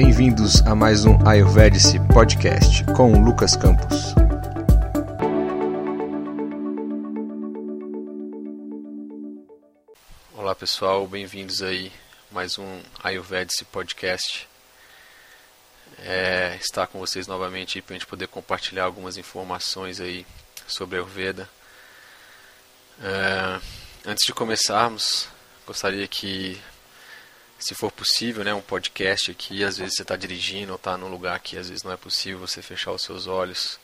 Bem-vindos a mais um Ayurvedic Podcast com Lucas Campos. Olá pessoal, bem-vindos aí mais um Ayurvedic Podcast. É, estar com vocês novamente para a gente poder compartilhar algumas informações aí sobre a Ayurveda. É, antes de começarmos, gostaria que se for possível, né, um podcast aqui, às vezes você está dirigindo ou está num lugar que às vezes não é possível você fechar os seus olhos.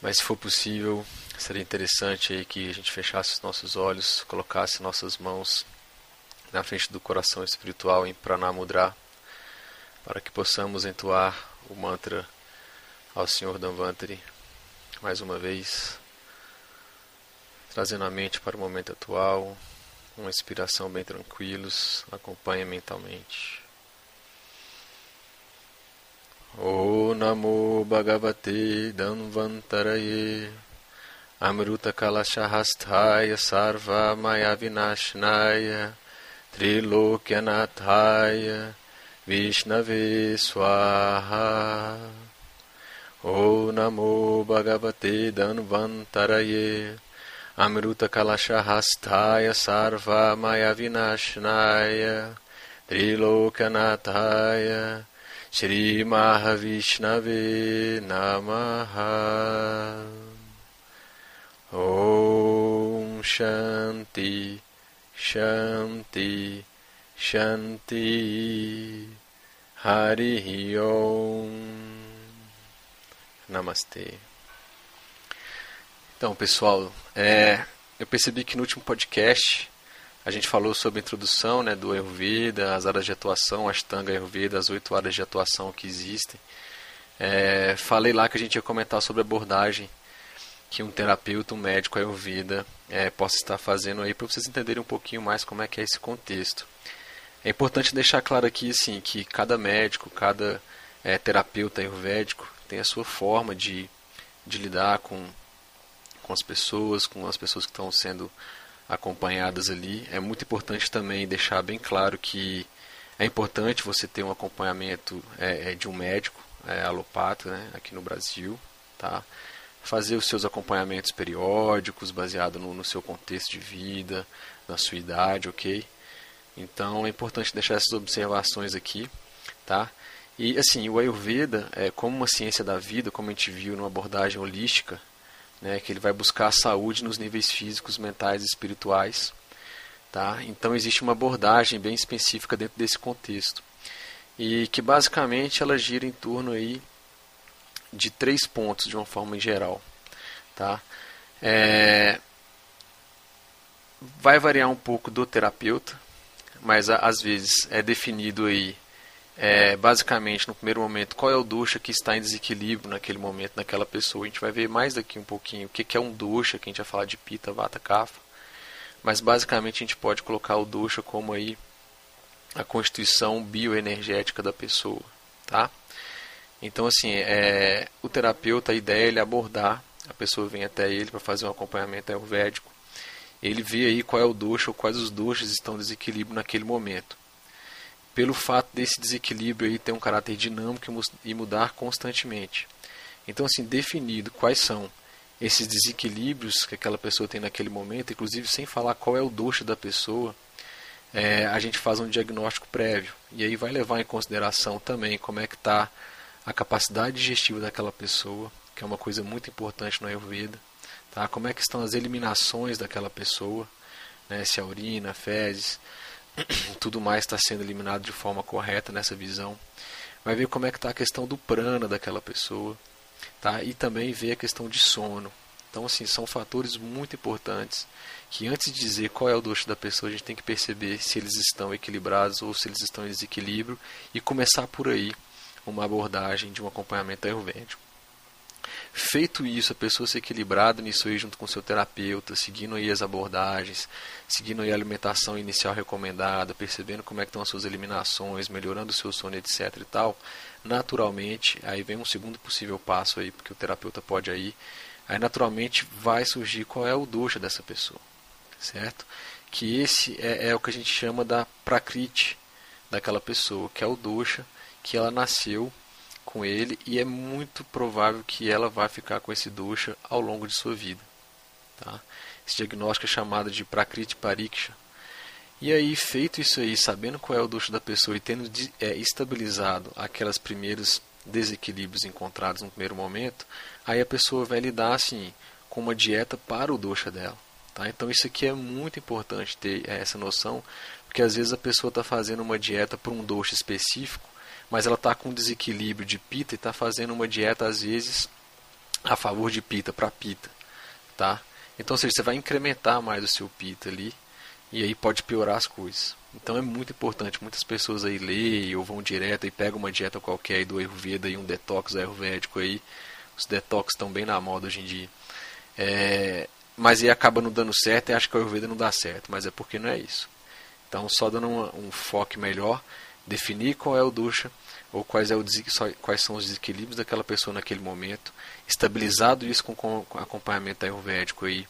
Mas se for possível, seria interessante aí que a gente fechasse os nossos olhos, colocasse nossas mãos na frente do coração espiritual em Pranamudra, para que possamos entoar o mantra ao Senhor Danvantari mais uma vez, trazendo a mente para o momento atual, uma inspiração bem tranquilos, acompanhe mentalmente. O Namo Bhagavate Danvantaraye Amruta Kalashahasthaya Sarva Maya Vinashnaya Trilokyanathaya Vishnave Swaha O Namo Bhagavate Danvantaraye Amruta Kalashahastaya Sarva Maya Vinashnaya Trilokanathaya Shri Mahavishnave Namaha. Om Shanti Shanti Shanti. Hari Om. Namastê então, pessoal, é, eu percebi que no último podcast a gente falou sobre a introdução né, do Ayurveda, as áreas de atuação, a Ashtanga Ayurveda, as oito áreas de atuação que existem. É, falei lá que a gente ia comentar sobre a abordagem que um terapeuta, um médico Ayurveda é, possa estar fazendo aí para vocês entenderem um pouquinho mais como é que é esse contexto. É importante deixar claro aqui assim, que cada médico, cada é, terapeuta ayurvédico tem a sua forma de, de lidar com com as pessoas, com as pessoas que estão sendo acompanhadas ali. É muito importante também deixar bem claro que é importante você ter um acompanhamento é, é de um médico é, alopata né, aqui no Brasil, tá? fazer os seus acompanhamentos periódicos baseado no, no seu contexto de vida, na sua idade, ok? Então é importante deixar essas observações aqui, tá? E assim, o Ayurveda é como uma ciência da vida, como a gente viu numa abordagem holística, né, que ele vai buscar a saúde nos níveis físicos, mentais e espirituais. Tá? Então existe uma abordagem bem específica dentro desse contexto e que basicamente ela gira em torno aí de três pontos de uma forma geral, tá? É... Vai variar um pouco do terapeuta, mas às vezes é definido aí é, basicamente, no primeiro momento, qual é o dosha que está em desequilíbrio naquele momento, naquela pessoa. A gente vai ver mais daqui um pouquinho o que, que é um dosha, que a gente vai falar de pita, vata, kapha. Mas basicamente a gente pode colocar o dosha como aí a constituição bioenergética da pessoa, tá? Então assim, é, o terapeuta, a ideia é ele abordar, a pessoa vem até ele para fazer um acompanhamento ayurvédico. Ele vê aí qual é o dosha, ou quais os doshas estão em desequilíbrio naquele momento pelo fato desse desequilíbrio aí ter um caráter dinâmico e mudar constantemente. Então, assim, definido quais são esses desequilíbrios que aquela pessoa tem naquele momento, inclusive sem falar qual é o doxo da pessoa, é, a gente faz um diagnóstico prévio. E aí vai levar em consideração também como é que está a capacidade digestiva daquela pessoa, que é uma coisa muito importante no Ayurveda. Tá? Como é que estão as eliminações daquela pessoa, né? se a urina, fezes, tudo mais está sendo eliminado de forma correta nessa visão. Vai ver como é que está a questão do prana daquela pessoa, tá? E também ver a questão de sono. Então, assim, são fatores muito importantes que antes de dizer qual é o doxo da pessoa, a gente tem que perceber se eles estão equilibrados ou se eles estão em desequilíbrio e começar por aí uma abordagem de um acompanhamento ayurvédico. Feito isso, a pessoa se equilibrada nisso aí junto com seu terapeuta, seguindo aí as abordagens, seguindo aí a alimentação inicial recomendada, percebendo como é que estão as suas eliminações, melhorando o seu sono, etc e tal, naturalmente, aí vem um segundo possível passo aí, porque o terapeuta pode aí, aí naturalmente vai surgir qual é o dosha dessa pessoa, certo? Que esse é, é o que a gente chama da prakriti daquela pessoa, que é o dosha que ela nasceu com ele e é muito provável que ela vá ficar com esse dosha ao longo de sua vida. Tá? Esse diagnóstico é chamado de Prakriti Pariksha. E aí, feito isso aí, sabendo qual é o dosha da pessoa e tendo é, estabilizado aquelas primeiros desequilíbrios encontrados no primeiro momento, aí a pessoa vai lidar assim com uma dieta para o dosha dela. Tá? Então isso aqui é muito importante ter é, essa noção, porque às vezes a pessoa está fazendo uma dieta para um dosha específico, mas ela está com desequilíbrio de pita e está fazendo uma dieta às vezes a favor de pita para pita, tá? Então, ou seja, você vai incrementar mais o seu pita ali e aí pode piorar as coisas. Então é muito importante. Muitas pessoas aí leem ou vão direto e pegam uma dieta qualquer aí do Ayurveda e um detox ayurvédico aí. Os detox estão bem na moda hoje em dia. É, mas aí acaba não dando certo e acha que o Ayurveda não dá certo, mas é porque não é isso. Então, só dando um, um foco melhor, definir qual é o dosha ou quais, é o, quais são os desequilíbrios daquela pessoa naquele momento, estabilizado isso com, com acompanhamento ayurvédico aí,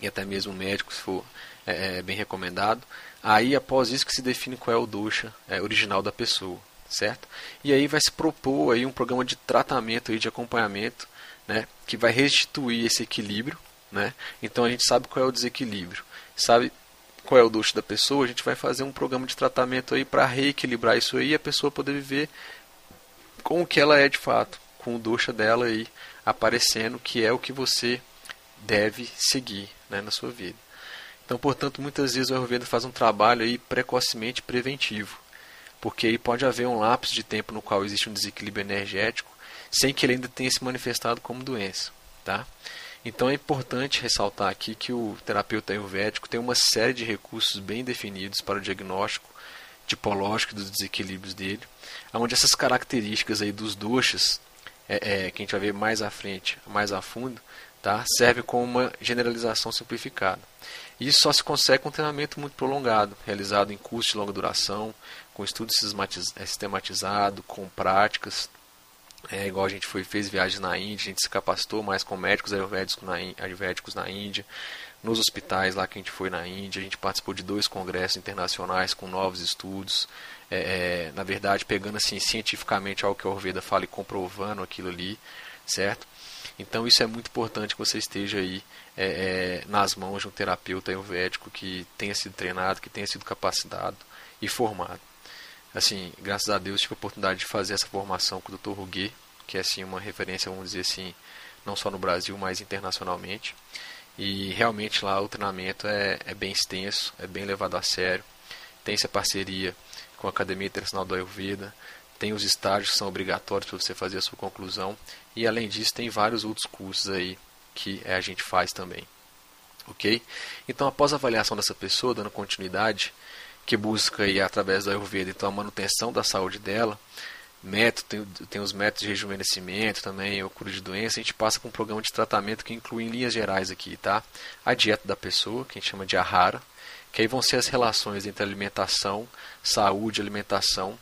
e até mesmo médico, se for é, é, bem recomendado. Aí, após isso, que se define qual é o dosha é, original da pessoa, certo? E aí vai se propor aí um programa de tratamento aí, de acompanhamento, né, que vai restituir esse equilíbrio né? Então a gente sabe qual é o desequilíbrio, sabe qual é o doce da pessoa, a gente vai fazer um programa de tratamento aí para reequilibrar isso aí e a pessoa poder viver com o que ela é de fato, com o doxa dela aí aparecendo, que é o que você deve seguir né, na sua vida. Então, portanto, muitas vezes o Ayurveda faz um trabalho aí precocemente preventivo, porque aí pode haver um lapso de tempo no qual existe um desequilíbrio energético, sem que ele ainda tenha se manifestado como doença, tá? Então é importante ressaltar aqui que o terapeuta ayurvédico tem uma série de recursos bem definidos para o diagnóstico tipológico dos desequilíbrios dele, onde essas características aí dos doshas, é, é, que a gente vai ver mais à frente, mais a fundo, tá, serve como uma generalização simplificada. Isso só se consegue com um treinamento muito prolongado, realizado em cursos de longa duração, com estudo sistematizado, com práticas, é, igual a gente foi, fez viagens na Índia, a gente se capacitou mais com médicos ayurvédicos na, ayurvédicos na Índia. Nos hospitais lá que a gente foi na Índia, a gente participou de dois congressos internacionais com novos estudos. É, é, na verdade, pegando assim cientificamente algo que a Ayurveda fala e comprovando aquilo ali, certo? Então isso é muito importante que você esteja aí é, é, nas mãos de um terapeuta ayurvédico que tenha sido treinado, que tenha sido capacitado e formado assim, graças a Deus tive a oportunidade de fazer essa formação com o Dr. Ruguet, que é assim uma referência, vamos dizer assim, não só no Brasil, mas internacionalmente. E realmente lá o treinamento é, é bem extenso, é bem levado a sério. Tem essa parceria com a Academia Internacional do Ayurveda, tem os estágios que são obrigatórios para você fazer a sua conclusão e além disso tem vários outros cursos aí que a gente faz também. Ok? Então após a avaliação dessa pessoa, dando continuidade, que busca aí, através do Ayurveda então, a manutenção da saúde dela. Método, tem, tem os métodos de rejuvenescimento também, o cura de doença. A gente passa por um programa de tratamento que inclui em linhas gerais aqui, tá? A dieta da pessoa, que a gente chama de ahara, que aí vão ser as relações entre alimentação, saúde, alimentação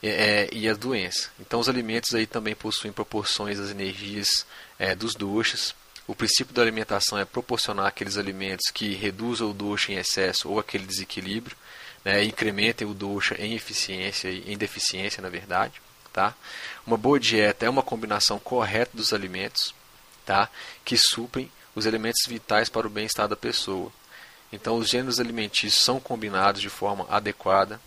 é, e a doença. Então os alimentos aí também possuem proporções das energias é, dos doshas. O princípio da alimentação é proporcionar aqueles alimentos que reduzam o dosha em excesso ou aquele desequilíbrio né, incrementem o dosha em eficiência e em deficiência, na verdade. Tá? Uma boa dieta é uma combinação correta dos alimentos tá? que suprem os elementos vitais para o bem-estar da pessoa. Então, os gêneros alimentícios são combinados de forma adequada,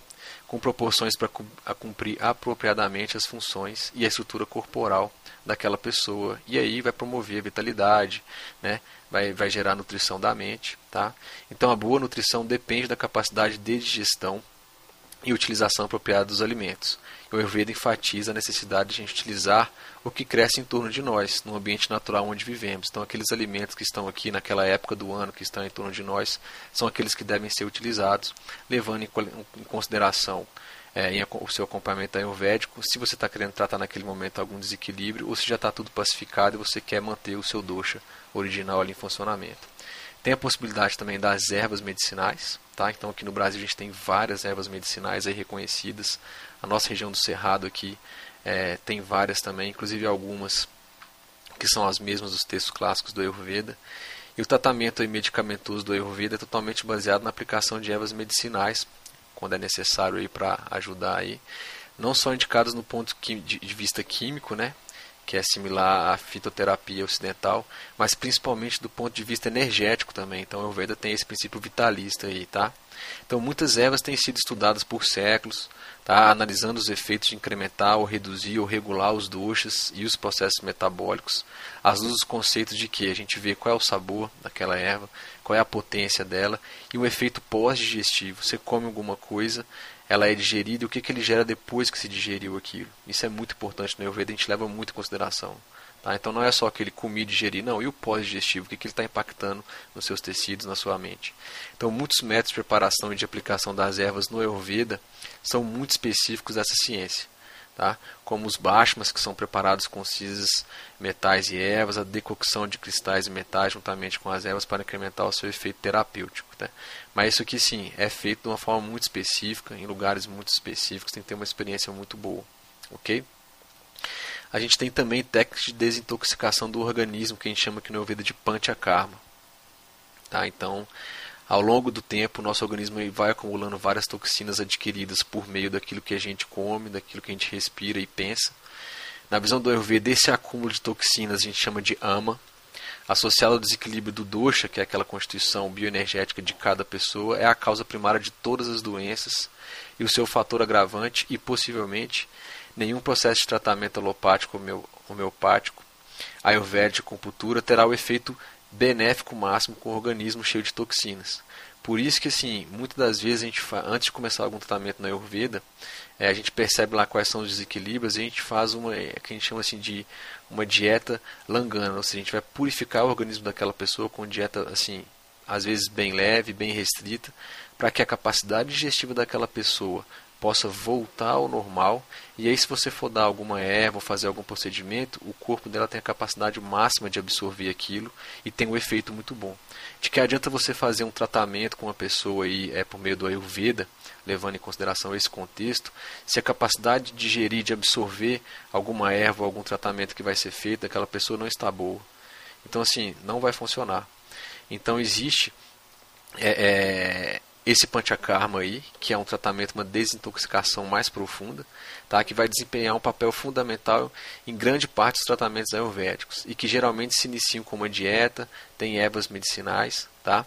com proporções para cumprir apropriadamente as funções e a estrutura corporal daquela pessoa. E aí vai promover a vitalidade, né? Vai, vai gerar nutrição da mente. Tá? Então a boa nutrição depende da capacidade de digestão e utilização apropriada dos alimentos. O Ayurveda enfatiza a necessidade de a gente utilizar o que cresce em torno de nós, no ambiente natural onde vivemos. Então, aqueles alimentos que estão aqui naquela época do ano, que estão em torno de nós, são aqueles que devem ser utilizados, levando em consideração é, em, o seu acompanhamento ayurvédico, se você está querendo tratar naquele momento algum desequilíbrio, ou se já está tudo pacificado e você quer manter o seu dosha original ali em funcionamento. Tem a possibilidade também das ervas medicinais, tá? Então aqui no Brasil a gente tem várias ervas medicinais aí reconhecidas. A nossa região do Cerrado aqui é, tem várias também, inclusive algumas que são as mesmas dos textos clássicos do Ayurveda. E o tratamento medicamentoso do Ayurveda é totalmente baseado na aplicação de ervas medicinais, quando é necessário aí para ajudar aí. não só indicadas no ponto de vista químico, né, que é similar à fitoterapia ocidental, mas principalmente do ponto de vista energético também. Então, a Ayurveda tem esse princípio vitalista aí, tá? Então, muitas ervas têm sido estudadas por séculos, tá? analisando os efeitos de incrementar ou reduzir ou regular os doshas e os processos metabólicos, às luzes dos conceitos de que a gente vê qual é o sabor daquela erva, qual é a potência dela e o efeito pós-digestivo. Você come alguma coisa, ela é digerida e o que, que ele gera depois que se digeriu aquilo. Isso é muito importante no Ayurveda, a gente leva muito em consideração. Tá? Então não é só aquele comer e digerir, não. E o pós-digestivo, o que, que ele está impactando nos seus tecidos, na sua mente. Então muitos métodos de preparação e de aplicação das ervas no Ayurveda são muito específicos dessa ciência tá? como os bashmas, que são preparados com cisas, metais e ervas, a decocção de cristais e metais juntamente com as ervas para incrementar o seu efeito terapêutico. Tá? Mas isso aqui sim é feito de uma forma muito específica, em lugares muito específicos, tem que ter uma experiência muito boa. ok? A gente tem também técnicas de desintoxicação do organismo, que a gente chama aqui no ouvido de panchakarma. Tá? Então, ao longo do tempo, o nosso organismo vai acumulando várias toxinas adquiridas por meio daquilo que a gente come, daquilo que a gente respira e pensa. Na visão do Ayurveda, esse acúmulo de toxinas a gente chama de ama, associado ao desequilíbrio do dosha, que é aquela constituição bioenergética de cada pessoa, é a causa primária de todas as doenças e o seu fator agravante e possivelmente nenhum processo de tratamento alopático ou homeopático, ayurvédico, acupuntura terá o efeito benéfico máximo com o organismo cheio de toxinas. Por isso que, assim, muitas das vezes, a gente antes de começar algum tratamento na Ayurveda, é, a gente percebe lá quais são os desequilíbrios e a gente faz uma, é, que a gente chama assim de uma dieta langana, ou seja, a gente vai purificar o organismo daquela pessoa com dieta, assim, às vezes bem leve, bem restrita, para que a capacidade digestiva daquela pessoa possa voltar ao normal. E aí, se você for dar alguma erva ou fazer algum procedimento, o corpo dela tem a capacidade máxima de absorver aquilo e tem um efeito muito bom. De que adianta você fazer um tratamento com uma pessoa aí, é, por meio do Ayurveda, levando em consideração esse contexto, se a capacidade de digerir, de absorver alguma erva ou algum tratamento que vai ser feito daquela pessoa não está boa. Então, assim, não vai funcionar. Então, existe é, é, esse panchakarma aí, que é um tratamento, uma desintoxicação mais profunda, tá? que vai desempenhar um papel fundamental em grande parte dos tratamentos ayurvédicos e que geralmente se iniciam com uma dieta, tem ervas medicinais, tá?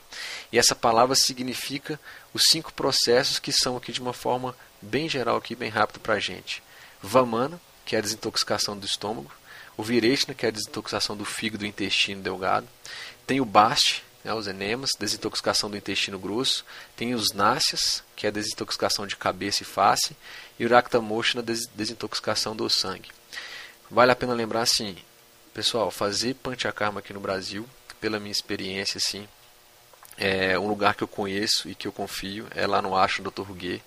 E essa palavra significa os cinco processos que são aqui de uma forma bem geral aqui, bem rápido para a gente. Vamana, que é a desintoxicação do estômago, o Virechna, que é a desintoxicação do fígado e do intestino delgado, tem o Basti, né, os enemas, desintoxicação do intestino grosso, tem os náceas, que é a desintoxicação de cabeça e face, e o Raktamoshna, desintoxicação do sangue. Vale a pena lembrar assim, pessoal, fazer panchakarma aqui no Brasil, pela minha experiência, assim, é um lugar que eu conheço e que eu confio, é lá no Ashram Dr. Ruguet,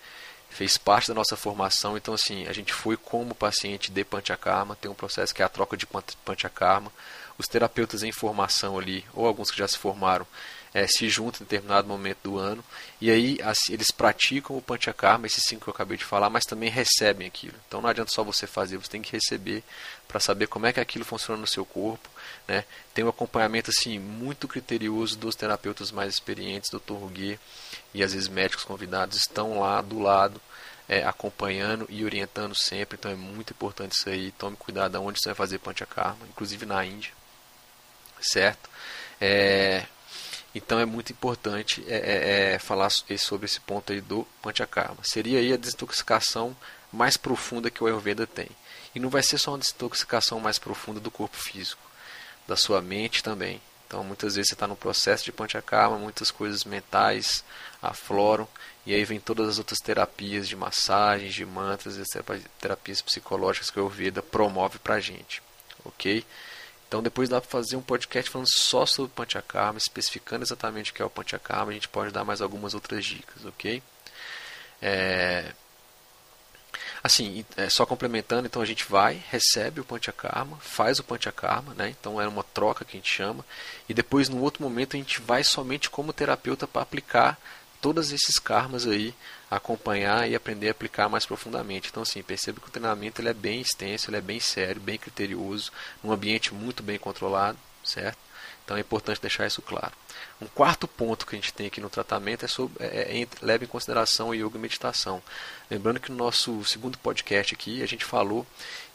fez parte da nossa formação, então assim, a gente foi como paciente de panchakarma, tem um processo que é a troca de panchakarma, os terapeutas em formação ali, ou alguns que já se formaram, é, se juntam em determinado momento do ano e aí assim, eles praticam o Panchakarma, esses cinco que eu acabei de falar, mas também recebem aquilo. Então não adianta só você fazer, você tem que receber para saber como é que aquilo funciona no seu corpo. Né? Tem um acompanhamento assim muito criterioso dos terapeutas mais experientes, Dr. Ruguet e às vezes médicos convidados estão lá do lado é, acompanhando e orientando sempre. Então é muito importante isso aí. Tome cuidado aonde você vai fazer Panchakarma, inclusive na Índia certo? É, então é muito importante é, é, é falar sobre esse ponto aí do Panchakarma. Seria aí a desintoxicação mais profunda que o Ayurveda tem. E não vai ser só uma desintoxicação mais profunda do corpo físico, da sua mente também. Então muitas vezes você está no processo de Panchakarma, muitas coisas mentais afloram, e aí vem todas as outras terapias de massagens, de mantras, as terapias psicológicas que o Ayurveda promove para a gente. Ok? Então depois dá para fazer um podcast falando só sobre Panchakarma, especificando exatamente o que é o Panchakarma. A gente pode dar mais algumas outras dicas, ok? É... Assim, é, só complementando, então a gente vai, recebe o Panchakarma, faz o Panchakarma, né? então é uma troca que a gente chama, e depois, no outro momento, a gente vai somente como terapeuta para aplicar todos esses karmas aí, acompanhar e aprender a aplicar mais profundamente. Então, assim, perceba que o treinamento ele é bem extenso, ele é bem sério, bem criterioso, num ambiente muito bem controlado, certo? Então é importante deixar isso claro. Um quarto ponto que a gente tem aqui no tratamento é, sobre, é, é, leva em consideração o yoga e meditação. Lembrando que no nosso segundo podcast aqui a gente falou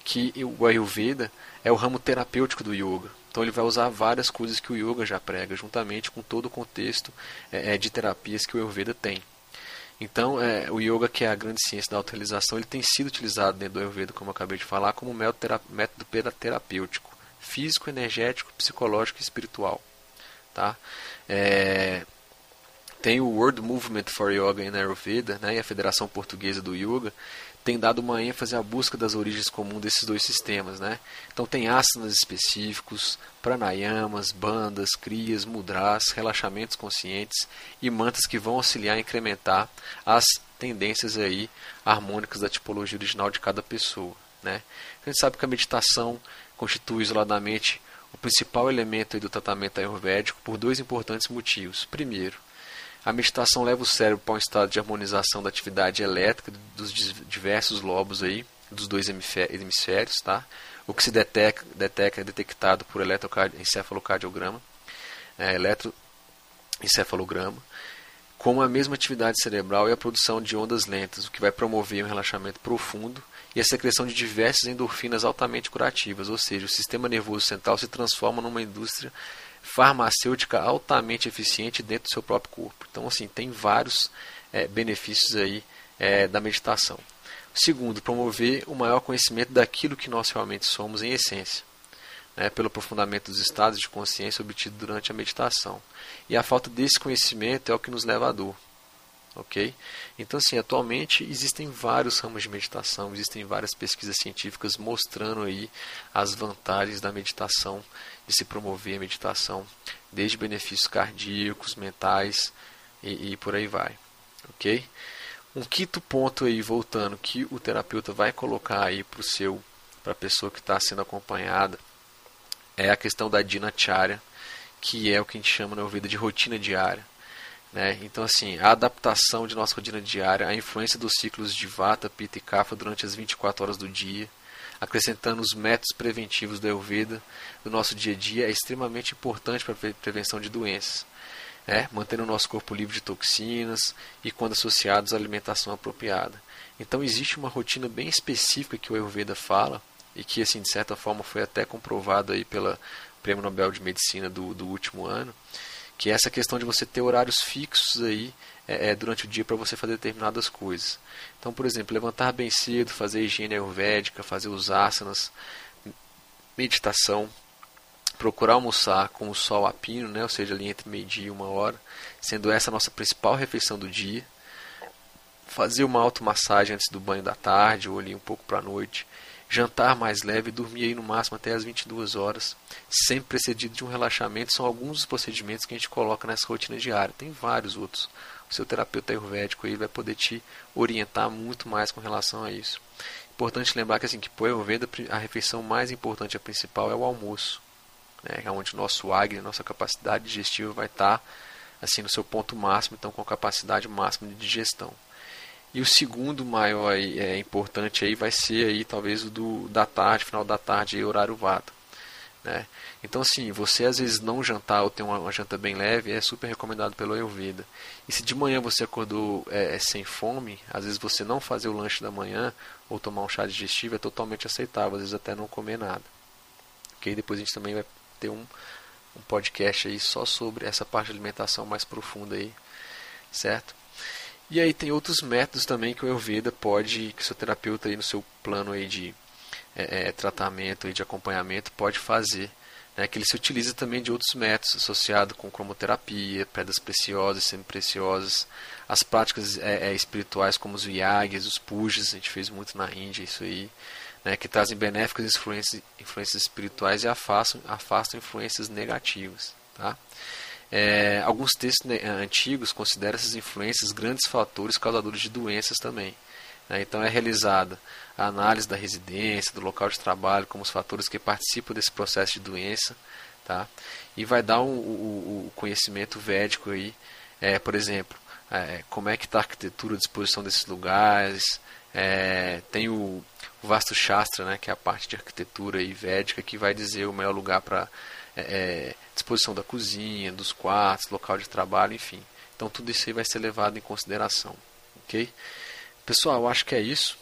que o Ayurveda é o ramo terapêutico do yoga. Então ele vai usar várias coisas que o yoga já prega, juntamente com todo o contexto é, é de terapias que o Ayurveda tem. Então, é, o yoga, que é a grande ciência da autorrealização, ele tem sido utilizado dentro do Ayurveda, como eu acabei de falar, como método, método terapêutico, físico, energético, psicológico e espiritual. Tá? É, tem o World Movement for Yoga in Ayurveda, né, e a Federação Portuguesa do Yoga, tem dado uma ênfase à busca das origens comuns desses dois sistemas. Né? Então tem asanas específicos, pranayamas, bandas, crias, mudras, relaxamentos conscientes e mantas que vão auxiliar a incrementar as tendências aí harmônicas da tipologia original de cada pessoa. Né? A gente sabe que a meditação constitui isoladamente o principal elemento do tratamento ayurvédico por dois importantes motivos. Primeiro, a meditação leva o cérebro para um estado de harmonização da atividade elétrica dos diversos lobos aí, dos dois hemisférios, tá? O que se detecta, detecta é detectado por eletroencefalocardiograma, é, eletroencefalograma, como a mesma atividade cerebral e a produção de ondas lentas, o que vai promover um relaxamento profundo e a secreção de diversas endorfinas altamente curativas, ou seja, o sistema nervoso central se transforma numa indústria farmacêutica altamente eficiente dentro do seu próprio corpo. Então, assim, tem vários é, benefícios aí é, da meditação. Segundo, promover o maior conhecimento daquilo que nós realmente somos em essência, né, pelo aprofundamento dos estados de consciência obtido durante a meditação. E a falta desse conhecimento é o que nos leva à dor. Ok? Então, assim, atualmente existem vários ramos de meditação, existem várias pesquisas científicas mostrando aí as vantagens da meditação de se promover a meditação, desde benefícios cardíacos, mentais e, e por aí vai. Ok? Um quinto ponto aí, voltando, que o terapeuta vai colocar aí para seu, a pessoa que está sendo acompanhada, é a questão da dinacharya, que é o que a gente chama na vida de rotina diária. Né? Então, assim, a adaptação de nossa rotina diária, a influência dos ciclos de Vata, Pitta e Kapha durante as 24 horas do dia, acrescentando os métodos preventivos da Ayurveda do nosso dia a dia é extremamente importante para a prevenção de doenças, né? mantendo o nosso corpo livre de toxinas e quando associados à alimentação apropriada. Então existe uma rotina bem específica que o Ayurveda fala e que assim de certa forma foi até comprovado aí pela Prêmio Nobel de Medicina do, do último ano, que é essa questão de você ter horários fixos aí é, é, durante o dia para você fazer determinadas coisas. Então, por exemplo, levantar bem cedo, fazer higiene ayurvédica, fazer os asanas, meditação, procurar almoçar com o sol a pino, né, ou seja, ali entre meio-dia e uma hora, sendo essa a nossa principal refeição do dia. Fazer uma automassagem antes do banho da tarde ou ali um pouco para a noite jantar mais leve dormir aí no máximo até as 22 horas, sempre precedido de um relaxamento, são alguns dos procedimentos que a gente coloca nessa rotina diária. Tem vários outros. O seu terapeuta ayurvédico aí vai poder te orientar muito mais com relação a isso. Importante lembrar que assim que por Ayurveda a refeição mais importante, a principal é o almoço, né, é onde o nosso agni, nossa capacidade digestiva vai estar assim no seu ponto máximo, então com a capacidade máxima de digestão. E o segundo maior é, importante aí vai ser aí talvez o do da tarde, final da tarde, aí, horário vata. Né? Então assim, você às vezes não jantar ou ter uma, uma, janta bem leve é super recomendado pelo Ayurveda. E se de manhã você acordou é, é, sem fome, às vezes você não fazer o lanche da manhã ou tomar um chá digestivo é totalmente aceitável, às vezes até não comer nada. Ok? Depois a gente também vai ter um, um podcast aí só sobre essa parte de alimentação mais profunda aí, certo? E aí tem outros métodos também que o Ayurveda pode, que o seu terapeuta aí no seu plano aí de é, é, tratamento e de acompanhamento pode fazer. Né, que ele se utiliza também de outros métodos associados com cromoterapia, pedras preciosas, semi-preciosas, as práticas é, é, espirituais como os yagis, os pujas, a gente fez muito na Índia isso aí, né, que trazem benéficas influências, influências espirituais e afastam, afastam influências negativas. Tá? É, alguns textos né, antigos consideram essas influências grandes fatores causadores de doenças também. Né? Então é realizada a análise da residência, do local de trabalho, como os fatores que participam desse processo de doença, tá? E vai dar um, o, o conhecimento védico aí, é, por exemplo, é, como é que está a arquitetura, a disposição desses lugares, é, tem o, o Vastu Shastra, né, que é a parte de arquitetura aí védica, que vai dizer o melhor lugar para é, é, disposição da cozinha, dos quartos, local de trabalho, enfim. Então tudo isso aí vai ser levado em consideração, ok? Pessoal, acho que é isso.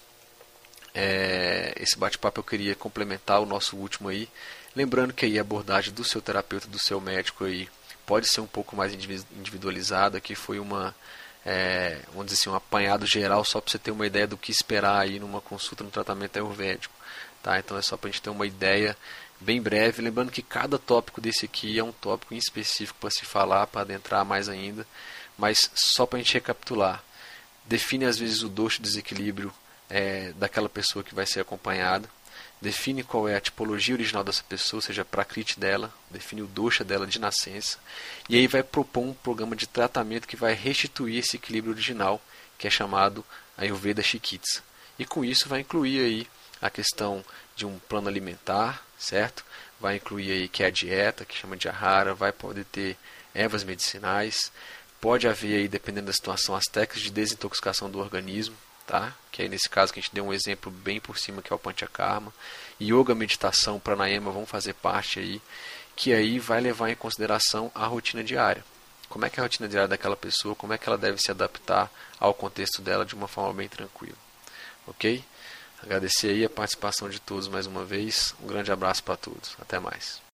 É, esse bate-papo eu queria complementar o nosso último aí, lembrando que aí a abordagem do seu terapeuta, do seu médico aí, pode ser um pouco mais individualizada, que foi uma é, vamos dizer assim, um apanhado geral só para você ter uma ideia do que esperar aí numa consulta no tratamento ayurvédico. Tá? Então é só para a gente ter uma ideia bem breve. Lembrando que cada tópico desse aqui é um tópico em específico para se falar, para adentrar mais ainda. Mas só para a gente recapitular. Define às vezes o doxo desequilíbrio é, daquela pessoa que vai ser acompanhada define qual é a tipologia original dessa pessoa, ou seja, a prakriti dela, define o dosha dela de nascença, e aí vai propor um programa de tratamento que vai restituir esse equilíbrio original, que é chamado Ayurveda Chikitsa. E com isso vai incluir aí a questão de um plano alimentar, certo? Vai incluir aí que é a dieta, que chama de ahara, vai poder ter ervas medicinais, pode haver aí, dependendo da situação, as técnicas de desintoxicação do organismo, tá? Que aí nesse caso que a gente deu um exemplo bem por cima que é o Panchakarma. Yoga, meditação, pranayama vão fazer parte aí, que aí vai levar em consideração a rotina diária. Como é que é a rotina diária daquela pessoa, como é que ela deve se adaptar ao contexto dela de uma forma bem tranquila. OK? Agradecer aí a participação de todos mais uma vez. Um grande abraço para todos. Até mais.